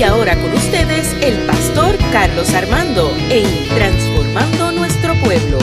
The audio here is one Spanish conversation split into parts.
Y ahora con ustedes el pastor Carlos Armando en Transformando Nuestro Pueblo.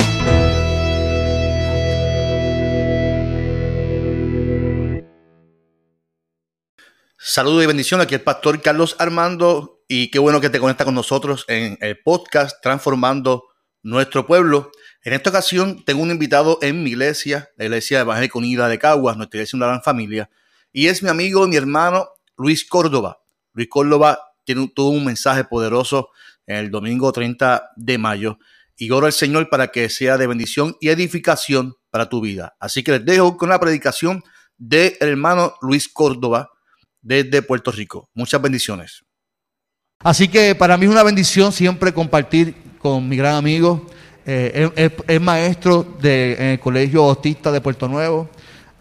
Saludos y bendición. Aquí el pastor Carlos Armando y qué bueno que te conecta con nosotros en el podcast Transformando Nuestro Pueblo. En esta ocasión tengo un invitado en mi iglesia, la Iglesia Evangélica Unida de Caguas, nuestra iglesia una gran familia, y es mi amigo mi hermano Luis Córdoba. Luis Córdoba tiene, tuvo un mensaje poderoso el domingo 30 de mayo y oro al Señor para que sea de bendición y edificación para tu vida. Así que les dejo con la predicación del hermano Luis Córdoba desde Puerto Rico. Muchas bendiciones. Así que para mí es una bendición siempre compartir con mi gran amigo. Eh, es, maestro de, en el Colegio Autista de Puerto Nuevo,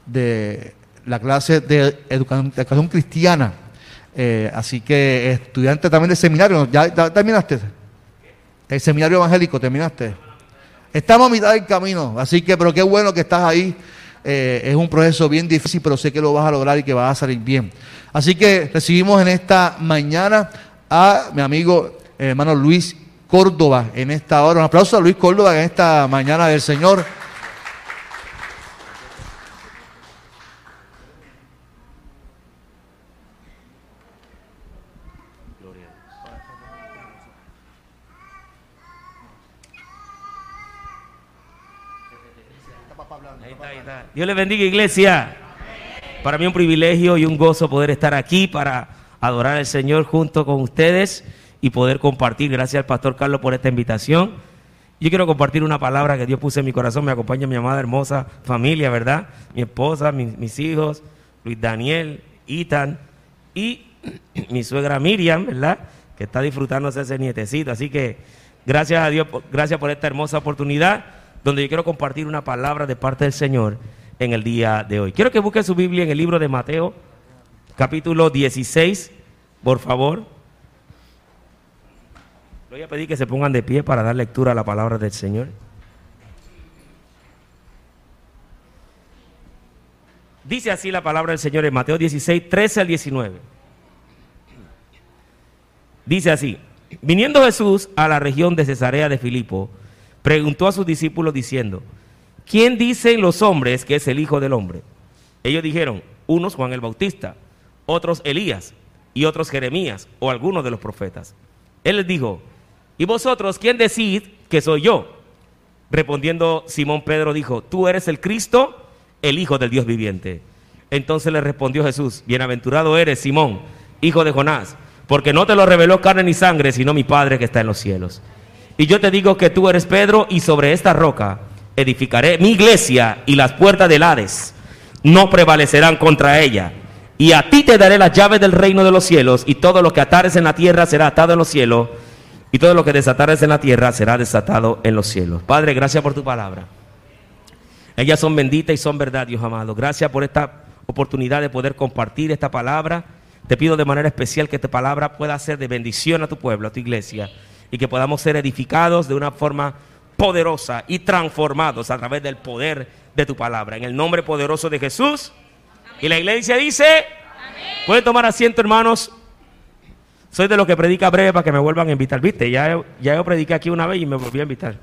de la clase de educación, cristiana. Eh, así que estudiante también del seminario. ¿Ya, terminaste? El seminario evangélico, ¿terminaste? Estamos a mitad del camino, así que, pero qué bueno que estás ahí. Eh, es un proceso bien difícil, pero sé que lo vas a lograr y que vas a salir bien. Así que recibimos en esta mañana a mi amigo hermano Luis Córdoba en esta hora. Un aplauso a Luis Córdoba en esta mañana del Señor. Dios le bendiga, iglesia. Para mí un privilegio y un gozo poder estar aquí para adorar al Señor junto con ustedes y poder compartir. Gracias al pastor Carlos por esta invitación. Yo quiero compartir una palabra que Dios puso en mi corazón. Me acompaña mi amada hermosa familia, ¿verdad? Mi esposa, mis hijos, Luis Daniel, Itan y mi suegra Miriam, ¿verdad? Que está disfrutándose ese nietecito. Así que gracias a Dios, gracias por esta hermosa oportunidad donde yo quiero compartir una palabra de parte del Señor en el día de hoy. Quiero que busquen su Biblia en el libro de Mateo, capítulo 16, por favor. voy a pedir que se pongan de pie para dar lectura a la palabra del Señor. Dice así la palabra del Señor en Mateo 16, 13 al 19. Dice así, viniendo Jesús a la región de Cesarea de Filipo, preguntó a sus discípulos diciendo, ¿quién dicen los hombres que es el Hijo del Hombre? Ellos dijeron, unos Juan el Bautista, otros Elías y otros Jeremías o algunos de los profetas. Él les dijo, ¿y vosotros quién decís que soy yo? Respondiendo Simón Pedro dijo, tú eres el Cristo, el Hijo del Dios viviente. Entonces le respondió Jesús, bienaventurado eres Simón, hijo de Jonás, porque no te lo reveló carne ni sangre, sino mi Padre que está en los cielos. Y yo te digo que tú eres Pedro y sobre esta roca edificaré mi iglesia y las puertas del Hades no prevalecerán contra ella. Y a ti te daré las llaves del reino de los cielos y todo lo que atares en la tierra será atado en los cielos y todo lo que desatares en la tierra será desatado en los cielos. Padre, gracias por tu palabra. Ellas son benditas y son verdad, Dios amado. Gracias por esta oportunidad de poder compartir esta palabra. Te pido de manera especial que esta palabra pueda ser de bendición a tu pueblo, a tu iglesia, y que podamos ser edificados de una forma poderosa y transformados a través del poder de tu palabra. En el nombre poderoso de Jesús. Y la iglesia dice, pueden tomar asiento hermanos. Soy de los que predica breve para que me vuelvan a invitar. Viste, ya, ya yo prediqué aquí una vez y me volví a invitar.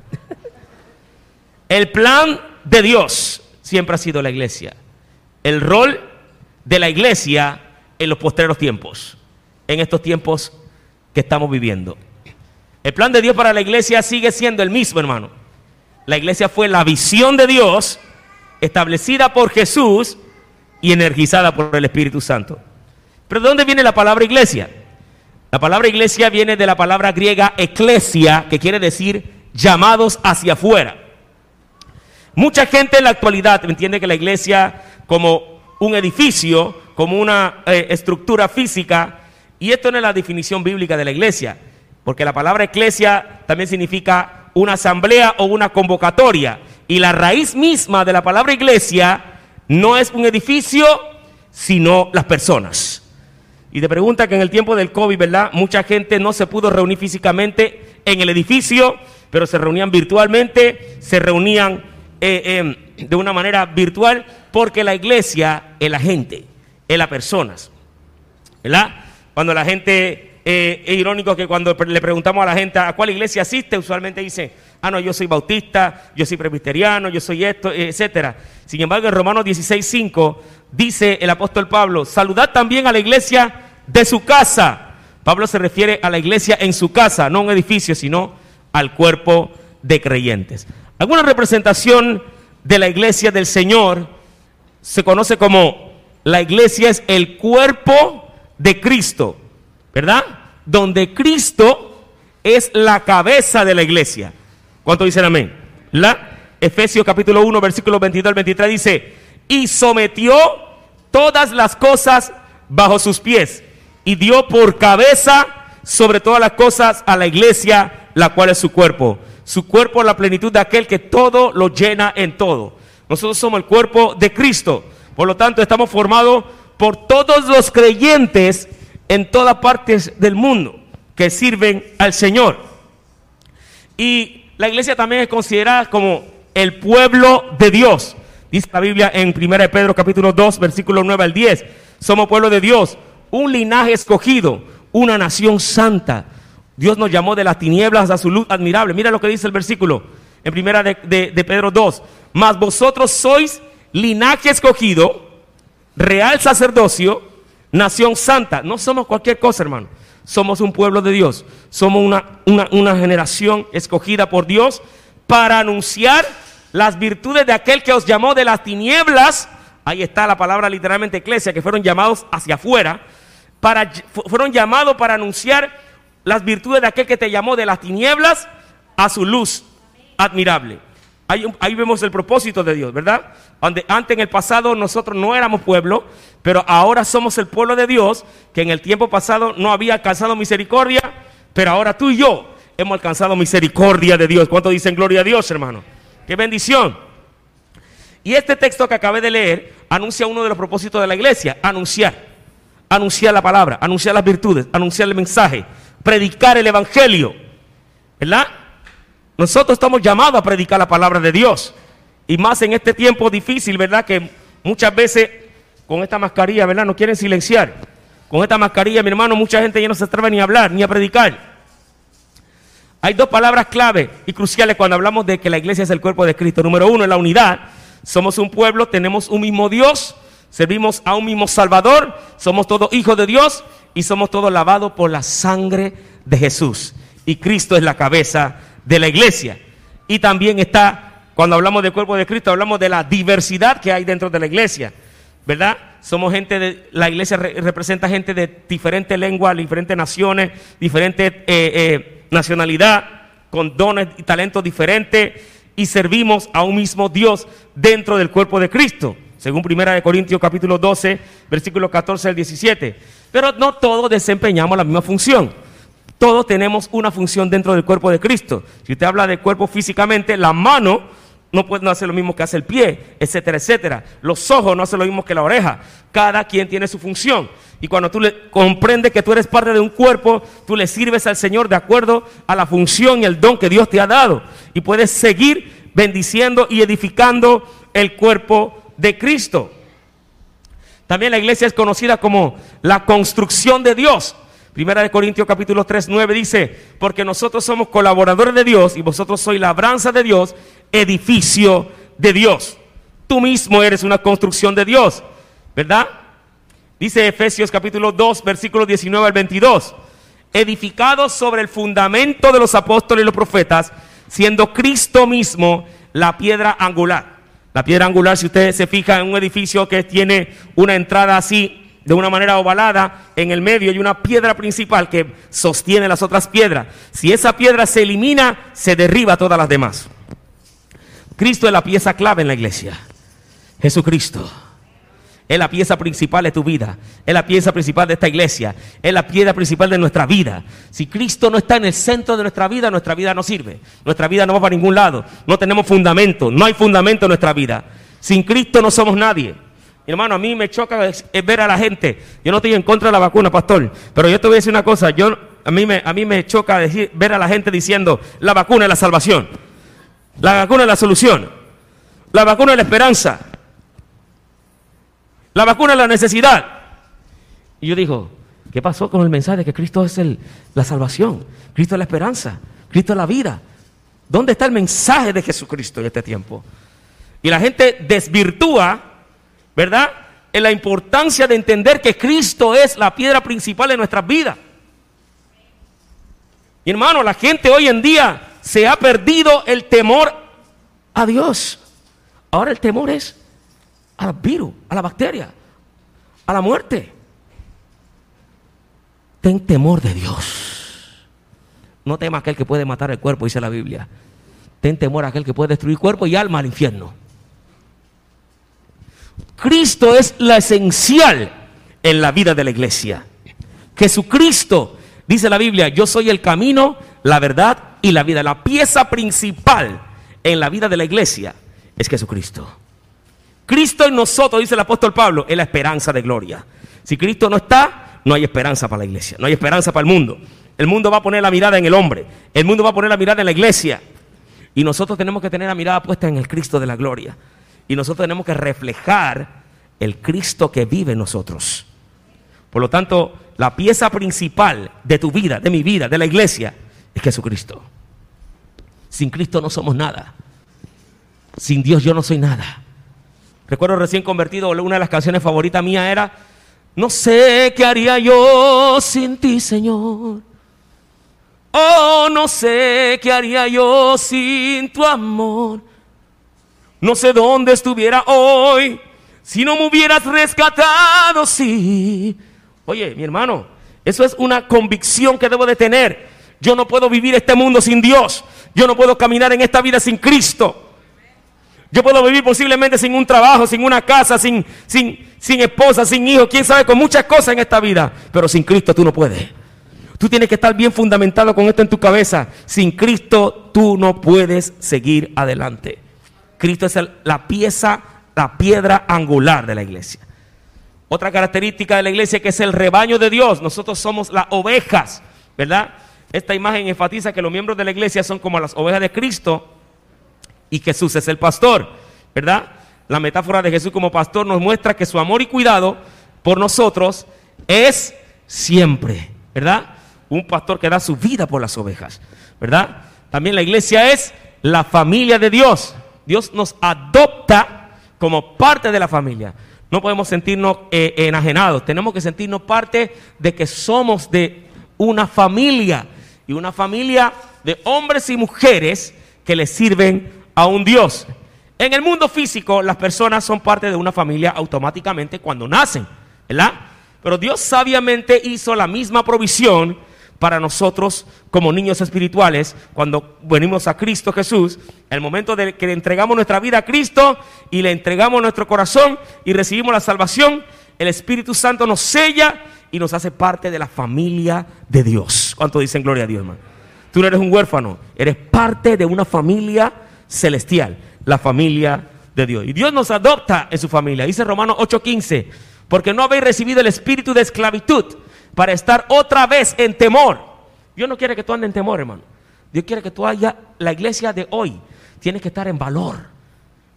el plan de Dios siempre ha sido la iglesia. El rol de la iglesia en los postreros tiempos. En estos tiempos que estamos viviendo. El plan de Dios para la iglesia sigue siendo el mismo, hermano. La iglesia fue la visión de Dios establecida por Jesús y energizada por el Espíritu Santo. Pero ¿de dónde viene la palabra iglesia? La palabra iglesia viene de la palabra griega eclesia, que quiere decir llamados hacia afuera. Mucha gente en la actualidad entiende que la iglesia como un edificio, como una eh, estructura física, y esto no es la definición bíblica de la iglesia. Porque la palabra eclesia también significa una asamblea o una convocatoria. Y la raíz misma de la palabra iglesia no es un edificio, sino las personas. Y te pregunta que en el tiempo del COVID, ¿verdad? Mucha gente no se pudo reunir físicamente en el edificio, pero se reunían virtualmente, se reunían eh, em, de una manera virtual, porque la iglesia es la gente, es las personas. ¿Verdad? Cuando la gente eh, es irónico que cuando le preguntamos a la gente a cuál iglesia asiste, usualmente dicen, ah, no, yo soy bautista, yo soy presbiteriano, yo soy esto, etcétera. Sin embargo, en Romanos 16:5 dice el apóstol Pablo, saludad también a la iglesia de su casa. Pablo se refiere a la iglesia en su casa, no a un edificio, sino al cuerpo de creyentes. Alguna representación de la iglesia del Señor se conoce como la iglesia es el cuerpo de Cristo, ¿verdad? Donde Cristo es la cabeza de la iglesia. ¿Cuánto dicen amén? La Efesios capítulo 1, versículo 22 al 23 dice, y sometió todas las cosas bajo sus pies y dio por cabeza sobre todas las cosas a la iglesia, la cual es su cuerpo. Su cuerpo es la plenitud de aquel que todo lo llena en todo. Nosotros somos el cuerpo de Cristo. Por lo tanto, estamos formados por todos los creyentes en todas partes del mundo que sirven al Señor. Y la iglesia también es considerada como el pueblo de Dios. Dice la Biblia en 1 Pedro capítulo 2, versículo 9 al 10. Somos pueblo de Dios, un linaje escogido, una nación santa. Dios nos llamó de las tinieblas a su luz admirable. Mira lo que dice el versículo en primera de, de Pedro 2. Mas vosotros sois linaje escogido, real sacerdocio, nación santa. No somos cualquier cosa, hermano. Somos un pueblo de Dios. Somos una, una, una generación escogida por Dios para anunciar las virtudes de aquel que os llamó de las tinieblas. Ahí está la palabra literalmente eclesia, que fueron llamados hacia afuera. Para, fueron llamados para anunciar las virtudes de aquel que te llamó de las tinieblas a su luz admirable. Ahí, vemos el propósito de Dios, ¿verdad? Donde antes en el pasado nosotros no éramos pueblo, pero ahora somos el pueblo de Dios, que en el tiempo pasado no había alcanzado misericordia, pero ahora tú y yo hemos alcanzado misericordia de Dios. ¿Cuánto dicen gloria a Dios, hermano? ¡Qué bendición! Y este texto que acabé de leer anuncia uno de los propósitos de la iglesia, anunciar, anunciar la palabra, anunciar las virtudes, anunciar el mensaje, predicar el evangelio, ¿verdad? Nosotros estamos llamados a predicar la palabra de Dios. Y más en este tiempo difícil, ¿verdad? Que muchas veces con esta mascarilla, ¿verdad? No quieren silenciar. Con esta mascarilla, mi hermano, mucha gente ya no se atreve ni a hablar, ni a predicar. Hay dos palabras clave y cruciales cuando hablamos de que la iglesia es el cuerpo de Cristo. Número uno, es la unidad. Somos un pueblo, tenemos un mismo Dios, servimos a un mismo Salvador, somos todos hijos de Dios y somos todos lavados por la sangre de Jesús. Y Cristo es la cabeza de la iglesia. Y también está, cuando hablamos del cuerpo de Cristo, hablamos de la diversidad que hay dentro de la iglesia. ¿Verdad? Somos gente de, la iglesia representa gente de diferentes lenguas, diferentes naciones, diferentes eh, eh, nacionalidad, con dones y talentos diferentes, y servimos a un mismo Dios dentro del cuerpo de Cristo. Según Primera de Corintios capítulo 12, versículo 14 al 17. Pero no todos desempeñamos la misma función. Todos tenemos una función dentro del cuerpo de Cristo. Si usted habla de cuerpo físicamente, la mano no puede hacer lo mismo que hace el pie, etcétera, etcétera. Los ojos no hacen lo mismo que la oreja. Cada quien tiene su función. Y cuando tú le comprendes que tú eres parte de un cuerpo, tú le sirves al Señor de acuerdo a la función y el don que Dios te ha dado. Y puedes seguir bendiciendo y edificando el cuerpo de Cristo. También la iglesia es conocida como la construcción de Dios. Primera de Corintios capítulo 3, 9 dice, porque nosotros somos colaboradores de Dios y vosotros sois labranza de Dios, edificio de Dios. Tú mismo eres una construcción de Dios, ¿verdad? Dice Efesios capítulo 2, versículos 19 al 22, edificados sobre el fundamento de los apóstoles y los profetas, siendo Cristo mismo la piedra angular. La piedra angular, si usted se fija en un edificio que tiene una entrada así, de una manera ovalada, en el medio hay una piedra principal que sostiene las otras piedras. Si esa piedra se elimina, se derriba todas las demás. Cristo es la pieza clave en la iglesia. Jesucristo. Es la pieza principal de tu vida. Es la pieza principal de esta iglesia. Es la piedra principal de nuestra vida. Si Cristo no está en el centro de nuestra vida, nuestra vida no sirve. Nuestra vida no va para ningún lado. No tenemos fundamento. No hay fundamento en nuestra vida. Sin Cristo no somos nadie. Hermano, a mí me choca ver a la gente. Yo no estoy en contra de la vacuna, pastor. Pero yo te voy a decir una cosa. Yo, a, mí me, a mí me choca ver a la gente diciendo, la vacuna es la salvación. La vacuna es la solución. La vacuna es la esperanza. La vacuna es la necesidad. Y yo digo, ¿Qué pasó con el mensaje de que Cristo es el, la salvación? Cristo es la esperanza. Cristo es la vida. ¿Dónde está el mensaje de Jesucristo en este tiempo? Y la gente desvirtúa, ¿verdad? En la importancia de entender que Cristo es la piedra principal de nuestras vidas. Y hermano, la gente hoy en día se ha perdido el temor a Dios. Ahora el temor es al virus, a la bacteria, a la muerte. Ten temor de Dios. No temas aquel que puede matar el cuerpo, dice la Biblia. Ten temor a aquel que puede destruir cuerpo y alma al infierno. Cristo es la esencial en la vida de la iglesia. Jesucristo, dice la Biblia, yo soy el camino, la verdad y la vida. La pieza principal en la vida de la iglesia es Jesucristo. Cristo en nosotros, dice el apóstol Pablo, es la esperanza de gloria. Si Cristo no está, no hay esperanza para la iglesia, no hay esperanza para el mundo. El mundo va a poner la mirada en el hombre, el mundo va a poner la mirada en la iglesia. Y nosotros tenemos que tener la mirada puesta en el Cristo de la gloria. Y nosotros tenemos que reflejar el Cristo que vive en nosotros. Por lo tanto, la pieza principal de tu vida, de mi vida, de la iglesia, es Jesucristo. Sin Cristo no somos nada. Sin Dios yo no soy nada. Recuerdo recién convertido, una de las canciones favoritas mía era, no sé qué haría yo sin ti, Señor. Oh, no sé qué haría yo sin tu amor. No sé dónde estuviera hoy si no me hubieras rescatado, sí. Oye, mi hermano, eso es una convicción que debo de tener. Yo no puedo vivir este mundo sin Dios. Yo no puedo caminar en esta vida sin Cristo. Yo puedo vivir posiblemente sin un trabajo, sin una casa, sin, sin, sin esposa, sin hijo, quién sabe, con muchas cosas en esta vida. Pero sin Cristo tú no puedes. Tú tienes que estar bien fundamentado con esto en tu cabeza. Sin Cristo tú no puedes seguir adelante. Cristo es la pieza, la piedra angular de la iglesia. Otra característica de la iglesia que es el rebaño de Dios. Nosotros somos las ovejas, ¿verdad? Esta imagen enfatiza que los miembros de la iglesia son como las ovejas de Cristo y Jesús es el pastor, ¿verdad? La metáfora de Jesús como pastor nos muestra que su amor y cuidado por nosotros es siempre, ¿verdad? Un pastor que da su vida por las ovejas, ¿verdad? También la iglesia es la familia de Dios. Dios nos adopta como parte de la familia. No podemos sentirnos eh, enajenados, tenemos que sentirnos parte de que somos de una familia y una familia de hombres y mujeres que le sirven a un Dios. En el mundo físico, las personas son parte de una familia automáticamente cuando nacen, ¿verdad? Pero Dios sabiamente hizo la misma provisión para nosotros como niños espirituales cuando venimos a Cristo Jesús, el momento de que le entregamos nuestra vida a Cristo y le entregamos nuestro corazón y recibimos la salvación, el Espíritu Santo nos sella y nos hace parte de la familia de Dios. ¿Cuánto dicen gloria a Dios, hermano? Tú no eres un huérfano, eres parte de una familia celestial, la familia de Dios. Y Dios nos adopta en su familia. Dice Romanos 8:15, porque no habéis recibido el espíritu de esclavitud para estar otra vez en temor. Dios no quiere que tú andes en temor, hermano. Dios quiere que tú haya, la iglesia de hoy tiene que estar en valor.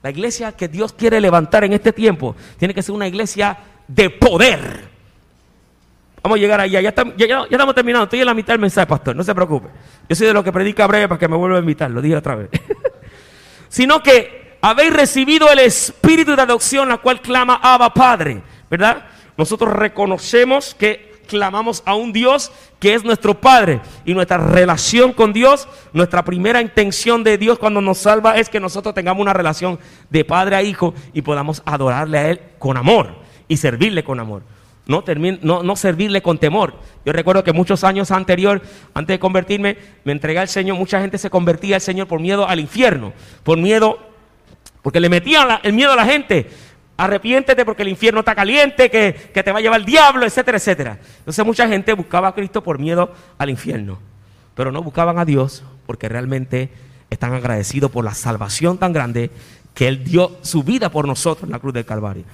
La iglesia que Dios quiere levantar en este tiempo tiene que ser una iglesia de poder. Vamos a llegar allá, ya, estamos, ya, estamos terminando, estoy en la mitad del mensaje, pastor, no se preocupe. Yo soy de los que predica breve para que me vuelva a invitar, lo dije otra vez. Sino que habéis recibido el espíritu de adopción, la cual clama Abba Padre, ¿verdad? Nosotros reconocemos que clamamos a un Dios que es nuestro Padre. Y nuestra relación con Dios, nuestra primera intención de Dios cuando nos salva es que nosotros tengamos una relación de padre a hijo y podamos adorarle a Él con amor y servirle con amor. No, no, no, servirle con temor. Yo recuerdo que muchos años anterior, antes de convertirme, me entregué al Señor. Mucha gente se convertía al Señor por miedo al infierno, por miedo, porque le metían el miedo a la gente arrepiéntete porque el infierno está caliente, que, te va a llevar el diablo, etcétera, etcétera. Entonces mucha gente buscaba a Cristo por miedo al infierno, pero no buscaban a Dios porque realmente están agradecidos por la salvación tan grande que Él dio su vida por nosotros en la cruz del Calvario.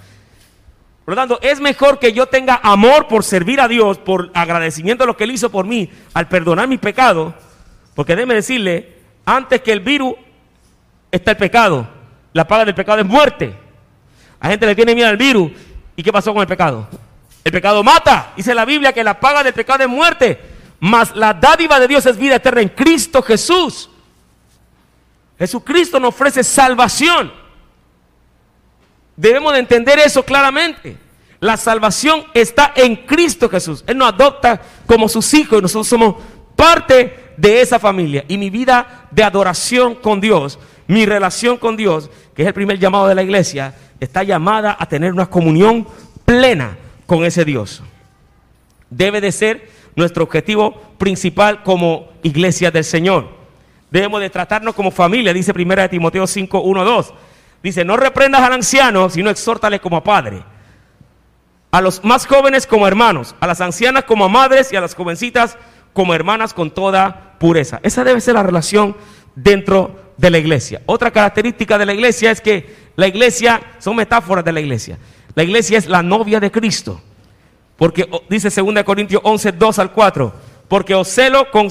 Por lo tanto, es mejor que yo tenga amor por servir a Dios, por agradecimiento a lo que Él hizo por mí, al perdonar mis pecados, porque déjeme decirle, antes que el virus está el pecado, la paga del pecado es muerte. La gente le tiene miedo al virus. ¿Y qué pasó con el pecado? El pecado mata. Dice la Biblia que la paga del pecado es muerte. Mas la dádiva de Dios es vida eterna en Cristo Jesús. Jesucristo nos ofrece salvación. Debemos de entender eso claramente. La salvación está en Cristo Jesús. Él nos adopta como sus hijos y nosotros somos parte de esa familia. Y mi vida de adoración con Dios, mi relación con Dios, que es el primer llamado de la iglesia, está llamada a tener una comunión plena con ese Dios. Debe de ser nuestro objetivo principal como iglesia del Señor. Debemos de tratarnos como familia, dice 1 Timoteo 5, 1, 2. Dice, no reprendas al anciano, sino exhórtale como a padre. A los más jóvenes como hermanos, a las ancianas como a madres y a las jovencitas como hermanas con toda pureza. Esa debe ser la relación dentro de la iglesia. Otra característica de la iglesia es que la iglesia, son metáforas de la iglesia. La iglesia es la novia de Cristo. Porque dice 2 Corintios 11, 2 al 4, porque os celo con,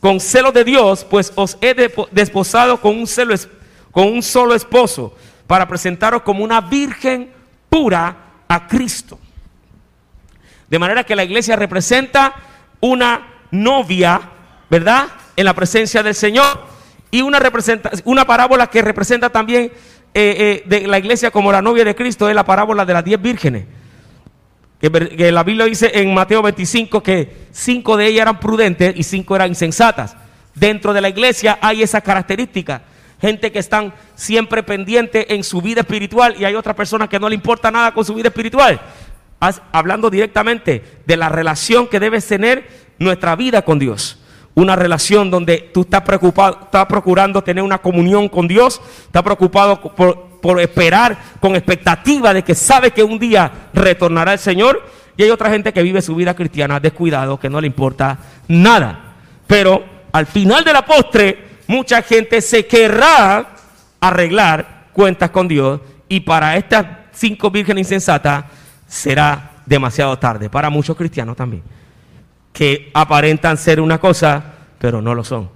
con celo de Dios, pues os he desposado con un, celo, con un solo esposo, para presentaros como una virgen pura a Cristo. De manera que la iglesia representa una novia, ¿verdad? En la presencia del Señor. Y una, representa, una parábola que representa también eh, eh, de la iglesia como la novia de Cristo es la parábola de las diez vírgenes. Que, la Biblia dice en Mateo 25 que cinco de ellas eran prudentes y cinco eran insensatas. Dentro de la iglesia hay esa característica gente que están siempre pendientes en su vida espiritual y hay otras personas que no le importa nada con su vida espiritual. Hablando directamente de la relación que debe tener nuestra vida con Dios. Una relación donde tú estás preocupado, estás procurando tener una comunión con Dios, estás preocupado por, por esperar con expectativa de que sabe que un día retornará el Señor. Y hay otra gente que vive su vida cristiana descuidado, que no le importa nada. Pero al final de la postre, mucha gente se querrá arreglar cuentas con Dios y para estas cinco vírgenes insensatas será demasiado tarde, para muchos cristianos también, que aparentan ser una cosa, pero no lo son.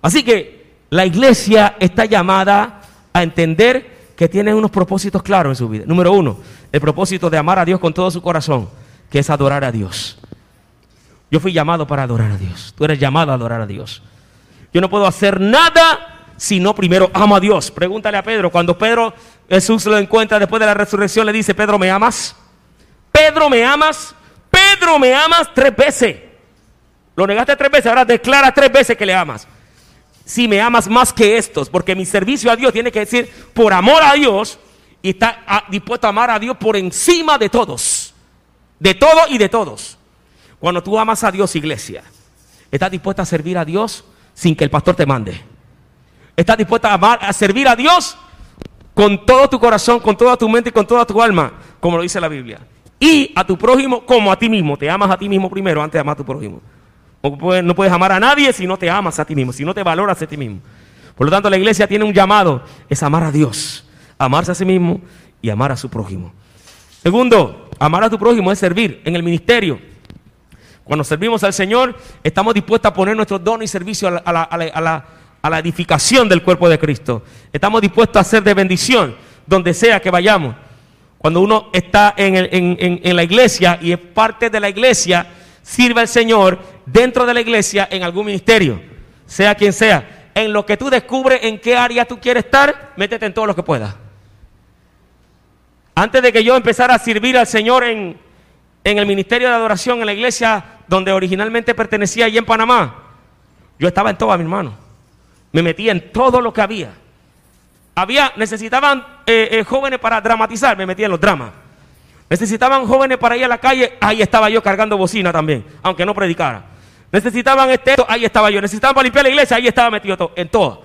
Así que la iglesia está llamada a entender que tiene unos propósitos claros en su vida. Número uno, el propósito de amar a Dios con todo su corazón, que es adorar a Dios. Yo fui llamado para adorar a Dios. Tú eres llamado a adorar a Dios. Yo no puedo hacer nada si no primero amo a Dios. Pregúntale a Pedro. Cuando Pedro, Jesús lo encuentra después de la resurrección, le dice, Pedro, ¿me amas? Pedro, ¿me amas? Pedro, ¿me amas? Tres veces. Lo negaste tres veces, ahora declara tres veces que le amas. Si me amas más que estos, porque mi servicio a Dios tiene que decir por amor a Dios y está ah, dispuesto a amar a Dios por encima de todos. De todo y de todos. Cuando tú amas a Dios, iglesia, estás dispuesta a servir a Dios sin que el pastor te mande. Estás dispuesta a, amar, a servir a Dios con todo tu corazón, con toda tu mente y con toda tu alma, como lo dice la Biblia. Y a tu prójimo como a ti mismo. Te amas a ti mismo primero antes de amar a tu prójimo. No puedes amar a nadie si no te amas a ti mismo, si no te valoras a ti mismo. Por lo tanto, la iglesia tiene un llamado, es amar a Dios, amarse a sí mismo y amar a su prójimo. Segundo, amar a tu prójimo es servir en el ministerio. Cuando servimos al Señor, estamos dispuestos a poner nuestro don y servicio a la, edificación del cuerpo de Cristo. Estamos dispuestos a ser de bendición donde sea que vayamos. Cuando uno está en, la iglesia y es parte de la iglesia, sirve al Señor dentro de la iglesia en algún ministerio, sea quien sea. En lo que tú descubres en qué área tú quieres estar, métete en todo lo que puedas. Antes de que yo empezara a servir al Señor en, en el ministerio de adoración en la iglesia donde originalmente pertenecía allí en Panamá, yo estaba en todo, mi hermano. Me metía en todo lo que había. Había, necesitaban eh, eh, jóvenes para dramatizar, me metía en los dramas. Necesitaban jóvenes para ir a la calle, ahí estaba yo cargando bocina también, aunque no predicara. Necesitaban este, ahí estaba yo. Necesitaban para limpiar la iglesia, ahí estaba metido en todo.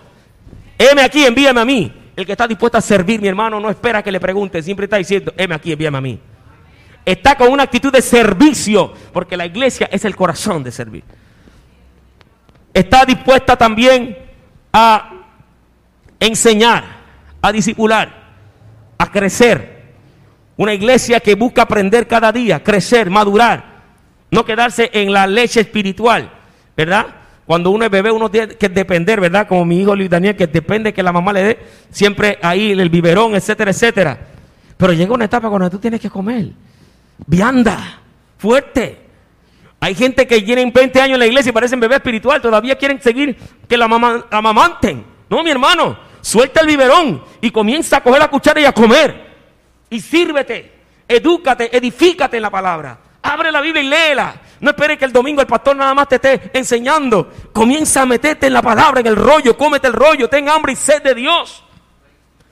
Heme aquí, envíame a mí. El que está dispuesto a servir, mi hermano, no espera que le pregunte, siempre está diciendo, heme aquí, envíame a mí está con una actitud de servicio, porque la iglesia es el corazón de servir. Está dispuesta también a enseñar, a discipular, a crecer. Una iglesia que busca aprender cada día, crecer, madurar, no quedarse en la leche espiritual, ¿verdad? Cuando uno es bebé, uno tiene que depender, ¿verdad? Como mi hijo Luis Daniel, que depende que la mamá le dé siempre ahí el biberón, etcétera, etcétera. Pero llega una etapa cuando tú tienes que comer. vianda, fuerte. Hay gente que tienen 20 años en la iglesia y parecen bebé espiritual, todavía quieren seguir que la, mamá, la amamanten. No, mi hermano, suelta el biberón y comienza a coger la cuchara y a comer. Y sírvete, edúcate, edifícate en la palabra. Abre la Biblia y léela. No esperes que el domingo el pastor nada más te esté enseñando. Comienza a meterte en la palabra, en el rollo, cómete el rollo, ten hambre y sed de Dios.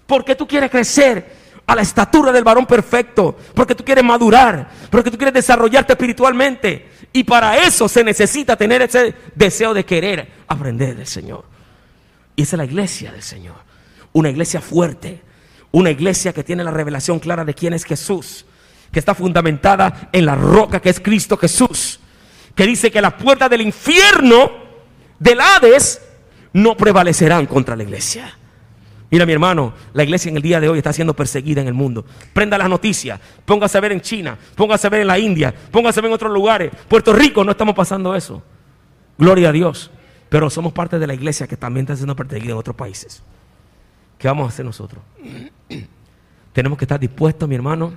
Porque tú quieres crecer a la estatura del varón perfecto, porque tú quieres madurar, porque tú quieres desarrollarte espiritualmente. Y para eso se necesita tener ese deseo de querer aprender del Señor. Y esa es la iglesia del Señor. Una iglesia fuerte, una iglesia que tiene la revelación clara de quién es Jesús, que está fundamentada en la roca que es Cristo Jesús, que dice que las puertas del infierno, del Hades, no prevalecerán contra la iglesia. Mira, mi hermano, la iglesia en el día de hoy está siendo perseguida en el mundo. Prenda las noticias, póngase a ver en China, póngase a ver en la India, póngase a ver en otros lugares. Puerto Rico no estamos pasando eso. Gloria a Dios. Pero somos parte de la iglesia que también está siendo perseguida en otros países. ¿Qué vamos a hacer nosotros? Tenemos que estar dispuestos, mi hermano,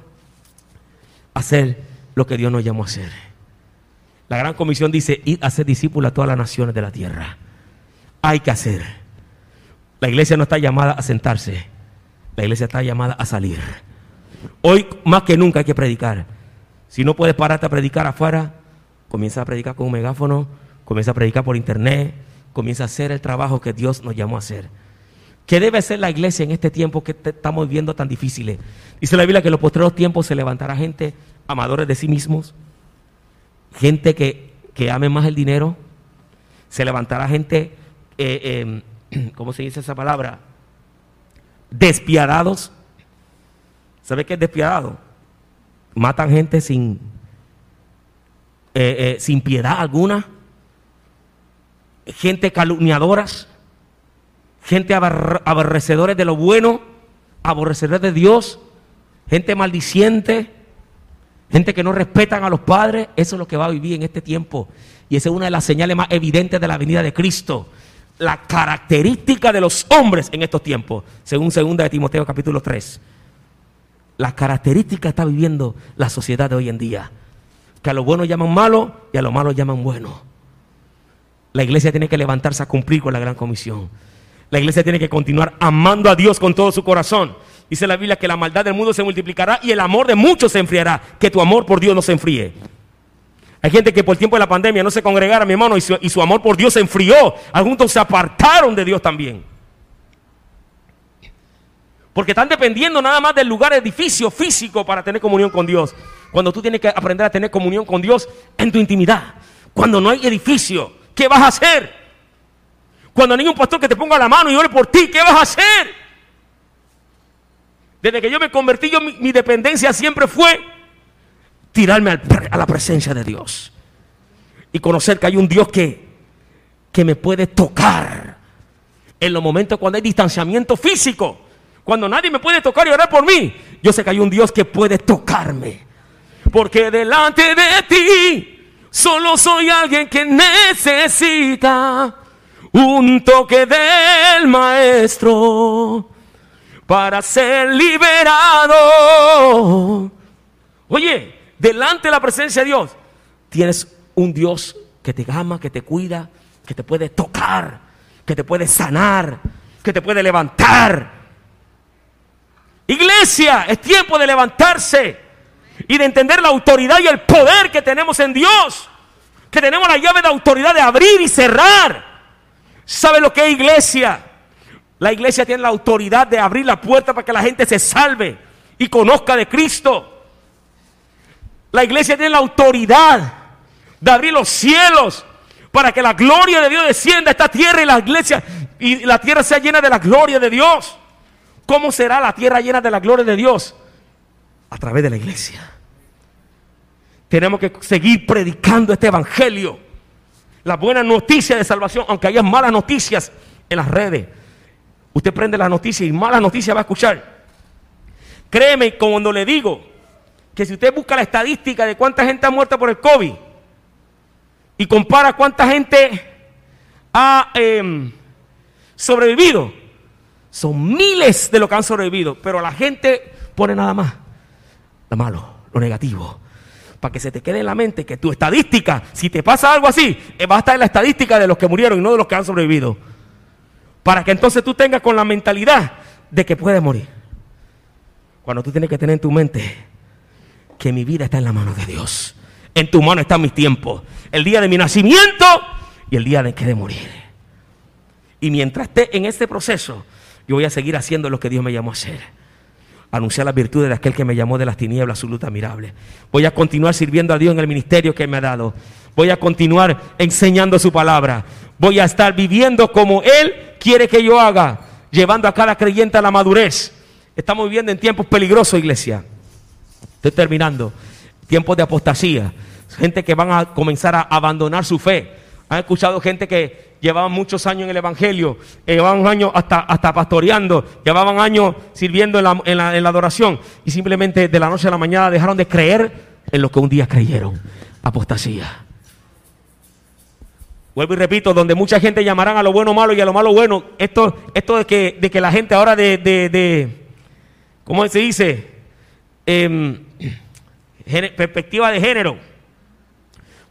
a hacer lo que Dios nos llamó a hacer. La gran comisión dice, ir a ser discípulos a todas las naciones de la tierra. Hay que hacer. La iglesia no está llamada a sentarse, la iglesia está llamada a salir. Hoy más que nunca hay que predicar. Si no puedes pararte a predicar afuera, comienza a predicar con un megáfono, comienza a predicar por internet, comienza a hacer el trabajo que Dios nos llamó a hacer. ¿Qué debe ser la iglesia en este tiempo que estamos viviendo tan difíciles? Dice la Biblia que en los posteriores tiempos se levantará gente amadores de sí mismos, gente que, que ame más el dinero, se levantará gente eh, em, ¿cómo se dice esa palabra? Despiadados. ¿Sabe qué es despiadado? Matan gente sin, eh, eh, sin piedad alguna. Gente calumniadoras. Gente aborrecedores de lo bueno. Aborrecedores de Dios. Gente maldiciente. Gente que no respetan a los padres. Eso es lo que va a vivir en este tiempo. Y esa es una de las señales más evidentes de la venida de Cristo la característica de los hombres en estos tiempos, según 2 de Timoteo capítulo 3. La característica está viviendo la sociedad de hoy en día. Que a lo bueno llaman malo y a lo malo llaman bueno. La iglesia tiene que levantarse a cumplir con la gran comisión. La iglesia tiene que continuar amando a Dios con todo su corazón. Dice la Biblia que la maldad del mundo se multiplicará y el amor de muchos se enfriará. Que tu amor por Dios no se enfríe. Hay gente que por el tiempo de la pandemia no se congregara, mi hermano, y su, amor por Dios se enfrió. Algunos se apartaron de Dios también. Porque están dependiendo nada más del lugar, edificio físico para tener comunión con Dios. Cuando tú tienes que aprender a tener comunión con Dios en tu intimidad. Cuando no hay edificio, ¿qué vas a hacer? Cuando un pastor que te ponga la mano y ore por ti, ¿qué vas a hacer? Desde que yo me convertí, yo, mi dependencia siempre fue tirarme a la presencia de Dios y conocer que hay un Dios que, que me puede tocar en los momentos cuando hay distanciamiento físico, cuando nadie me puede tocar y orar por mí. Yo sé que hay un Dios que puede tocarme, porque delante de ti solo soy alguien que necesita un toque del maestro para ser liberado. Oye, delante de la presencia de Dios, tienes un Dios que te ama, que te cuida, que te puede tocar, que te puede sanar, que te puede levantar. Iglesia, es tiempo de levantarse y de entender la autoridad y el poder que tenemos en Dios. Que tenemos la llave de autoridad de abrir y cerrar. ¿Sabe lo que es iglesia? La iglesia tiene la autoridad de abrir la puerta para que la gente se salve y conozca de Cristo. La iglesia tiene la autoridad de abrir los cielos para que la gloria de Dios descienda a esta tierra y la iglesia y la tierra sea llena de la gloria de Dios. ¿Cómo será la tierra llena de la gloria de Dios? A través de la iglesia. Tenemos que seguir predicando este evangelio. La buena noticia de salvación, aunque haya malas noticias en las redes. Usted prende las noticias y malas noticias va a escuchar. Créeme cuando le digo que si usted busca la estadística de cuánta gente ha muerto por el COVID y compara cuánta gente ha em, sobrevivido, son miles de los que han sobrevivido, pero la gente pone nada más lo malo, lo negativo. Para que se te quede en la mente que tu estadística, si te pasa algo así, eh, va a estar en la estadística de los que murieron y no de los que han sobrevivido. Para que entonces tú tengas con la mentalidad de que puedes morir. Cuando tú tienes que tener en tu mente que mi vida está en la mano de Dios. En tu mano están mis tiempos. El día de mi nacimiento y el día de que de morir. Y mientras esté en este proceso, yo voy a seguir haciendo lo que Dios me llamó a hacer. Anunciar las virtudes de aquel que me llamó de las tinieblas, su luz admirable. Voy a continuar sirviendo a Dios en el ministerio que me ha dado. Voy a continuar enseñando su palabra. Voy a estar viviendo como Él quiere que yo haga, llevando a cada creyente a la madurez. Estamos viviendo en tiempos peligrosos, iglesia. Estoy terminando. Tiempos de apostasía. Gente que van a comenzar a abandonar su fe. Han escuchado gente que llevaban muchos años en el Evangelio, eh, llevaban años hasta, hasta pastoreando, llevaban años sirviendo en la, en, la, adoración y simplemente de la noche a la mañana dejaron de creer en lo que un día creyeron. Apostasía. Vuelvo y repito, donde mucha gente llamarán a lo bueno malo y a lo malo bueno. Esto, esto de, que, de que la gente ahora de, de, de ¿cómo se dice? Eh, perspectiva de género.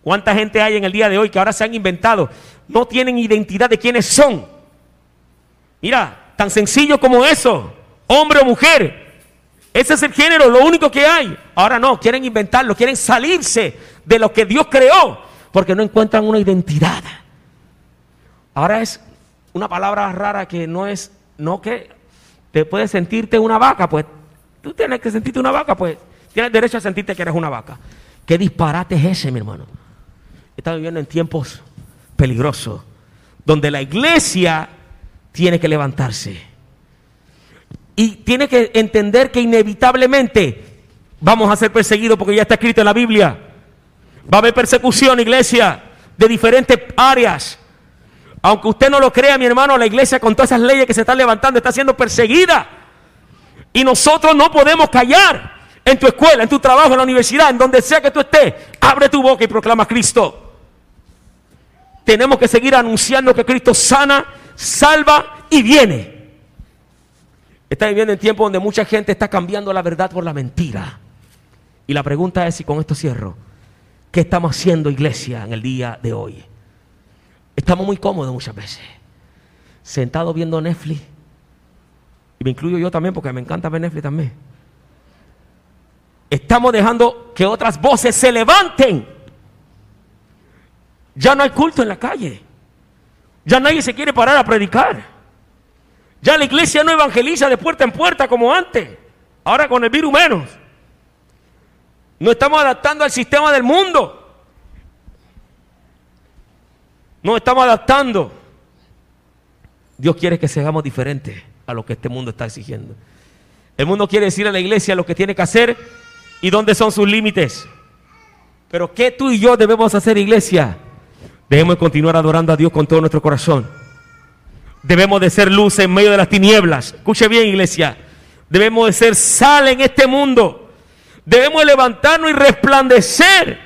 ¿Cuánta gente hay en el día de hoy que ahora se han inventado? No tienen identidad de quiénes son. Mira, tan sencillo como eso. Hombre o mujer. Ese es el género, lo único que hay. Ahora no, quieren inventarlo, quieren salirse de lo que Dios creó porque no encuentran una identidad. Ahora es una palabra rara que no es, no que te puedes sentirte una vaca, pues tú tienes que sentirte una vaca, pues tienes derecho a sentirte que eres una vaca. ¿Qué disparate es ese, mi hermano? Estamos viviendo en tiempos peligrosos, donde la iglesia tiene que levantarse. Y tiene que entender que inevitablemente vamos a ser perseguidos porque ya está escrito en la Biblia. Va a haber persecución, iglesia, de diferentes áreas. Aunque usted no lo crea, mi hermano, la iglesia con todas esas leyes que se están levantando está siendo perseguida. Y nosotros no podemos callar en tu escuela, en tu trabajo, en la universidad, en donde sea que tú estés. Abre tu boca y proclama a Cristo. Tenemos que seguir anunciando que Cristo sana, salva y viene. Está viviendo en tiempo donde mucha gente está cambiando la verdad por la mentira. Y la pregunta es, y con esto cierro, ¿qué estamos haciendo iglesia en el día de hoy? Estamos muy cómodos muchas veces, sentados viendo Netflix. Y me incluyo yo también porque me encanta ver Netflix también. Estamos dejando que otras voces se levanten. Ya no hay culto en la calle. Ya nadie se quiere parar a predicar. Ya la iglesia no evangeliza de puerta en puerta como antes. Ahora con el virus menos. No estamos adaptando al sistema del mundo. No estamos adaptando. Dios quiere que seamos diferentes a lo que este mundo está exigiendo. El mundo quiere decir a la iglesia lo que tiene que hacer y dónde son sus límites. Pero ¿qué tú y yo debemos hacer, iglesia? Debemos continuar adorando a Dios con todo nuestro corazón. Debemos de ser luz en medio de las tinieblas. Escuche bien, iglesia. Debemos de ser sal en este mundo. Debemos levantarnos y resplandecer.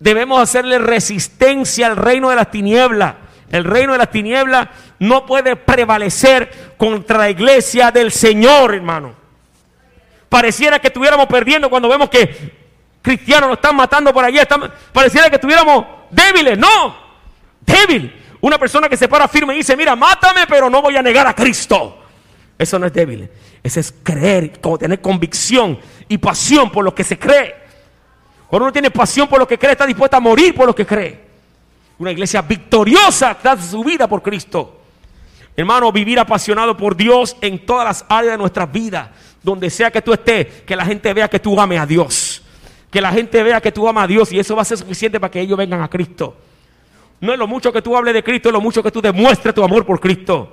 Debemos hacerle resistencia al reino de las tinieblas. El reino de las tinieblas no puede prevalecer contra la iglesia del Señor, hermano. Pareciera que estuviéramos perdiendo cuando vemos que cristianos nos están matando por allí. pareciera que estuviéramos débiles. No, débil. Una persona que se para firme y dice, mira, mátame, pero no voy a negar a Cristo. Eso no es débil. Eso es creer, como tener convicción y pasión por lo que se cree. Cuando uno tiene pasión por lo que cree, está dispuesto a morir por lo que cree. Una iglesia victoriosa da su vida por Cristo. Hermano, vivir apasionado por Dios en todas las áreas de nuestras vidas. Donde sea que tú estés, que la gente vea que tú ames a Dios. Que la gente vea que tú amas a Dios y eso va a ser suficiente para que ellos vengan a Cristo. No es lo mucho que tú hables de Cristo, es lo mucho que tú demuestres tu amor por Cristo.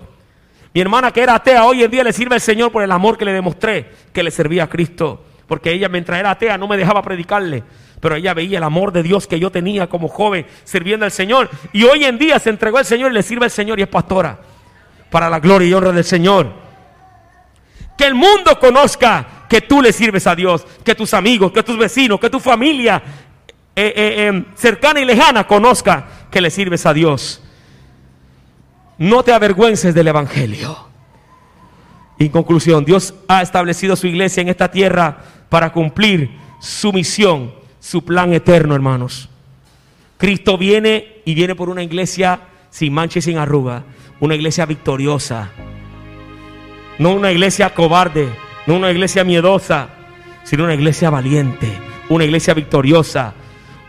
Mi hermana que era atea hoy en día le sirve al Señor por el amor que le demostré que le servía a Cristo. Porque ella mientras era atea no me dejaba predicarle. Pero ella veía el amor de Dios que yo tenía como joven sirviendo al Señor. Y hoy en día se entregó al Señor y le sirve al Señor y es pastora. Para la gloria y honra del Señor. Que el mundo conozca que tú le sirves a Dios. Que tus amigos, que tus vecinos, que tu familia eh, eh, eh, cercana y lejana conozca que le sirves a Dios. No te avergüences del Evangelio. En conclusión, Dios ha establecido su iglesia en esta tierra para cumplir su misión su plan eterno, hermanos. Cristo viene y viene por una iglesia sin mancha y sin arruga, una iglesia victoriosa, no una iglesia cobarde, no una iglesia miedosa, sino una iglesia valiente, una iglesia victoriosa,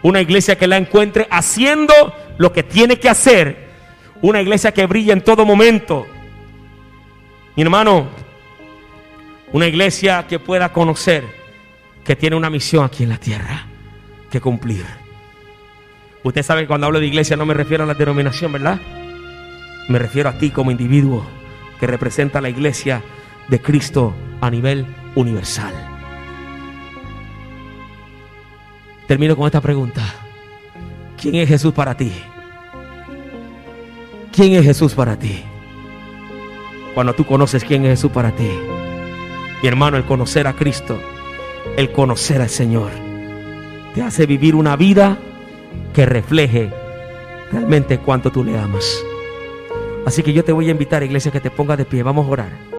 una iglesia que la encuentre haciendo lo que tiene que hacer, una iglesia que brilla en todo momento. Mi hermano, una iglesia que pueda conocer que tiene una misión aquí en la tierra que cumplir. Usted sabe que cuando hablo de iglesia no me refiero a la denominación, ¿verdad? Me refiero a ti como individuo que representa la iglesia de Cristo a nivel universal. Termino con esta pregunta. ¿Quién es Jesús para ti? ¿Quién es Jesús para ti? Cuando tú conoces quién es Jesús para ti. Mi hermano, el conocer a Cristo, el conocer al Señor, te hace vivir una vida que refleje realmente cuánto tú le amas. Así que yo te voy a invitar, iglesia, que te ponga de pie. Vamos a orar.